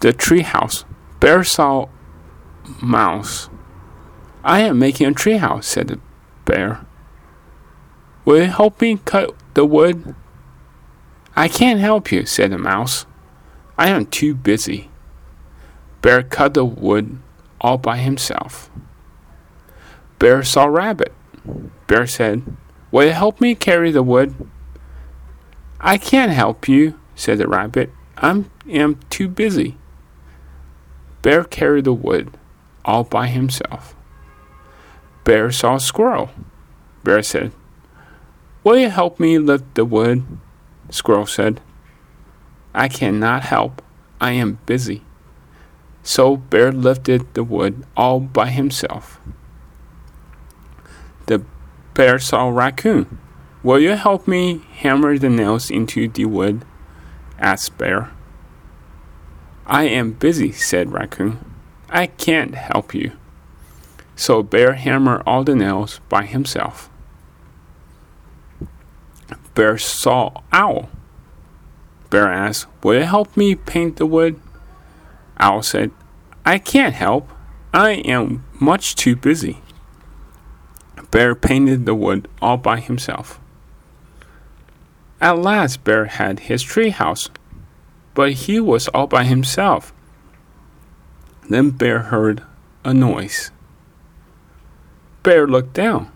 The treehouse. Bear saw Mouse. I am making a treehouse, said the bear. Will you help me cut the wood? I can't help you, said the mouse. I am too busy. Bear cut the wood all by himself. Bear saw Rabbit. Bear said, Will you help me carry the wood? I can't help you, said the rabbit. I am too busy. Bear carried the wood all by himself. Bear saw a squirrel. Bear said, Will you help me lift the wood? Squirrel said, I cannot help. I am busy. So Bear lifted the wood all by himself. The bear saw a raccoon. Will you help me hammer the nails into the wood? asked Bear. I am busy, said Raccoon. I can't help you. So Bear hammered all the nails by himself. Bear saw Owl. Bear asked, Will you help me paint the wood? Owl said, I can't help. I am much too busy. Bear painted the wood all by himself. At last, Bear had his tree house, but he was all by himself. Then Bear heard a noise. Bear looked down.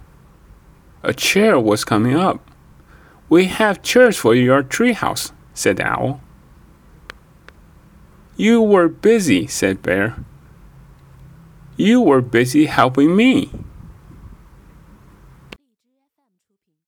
A chair was coming up. We have chairs for your tree house, said Owl. You were busy, said Bear. You were busy helping me,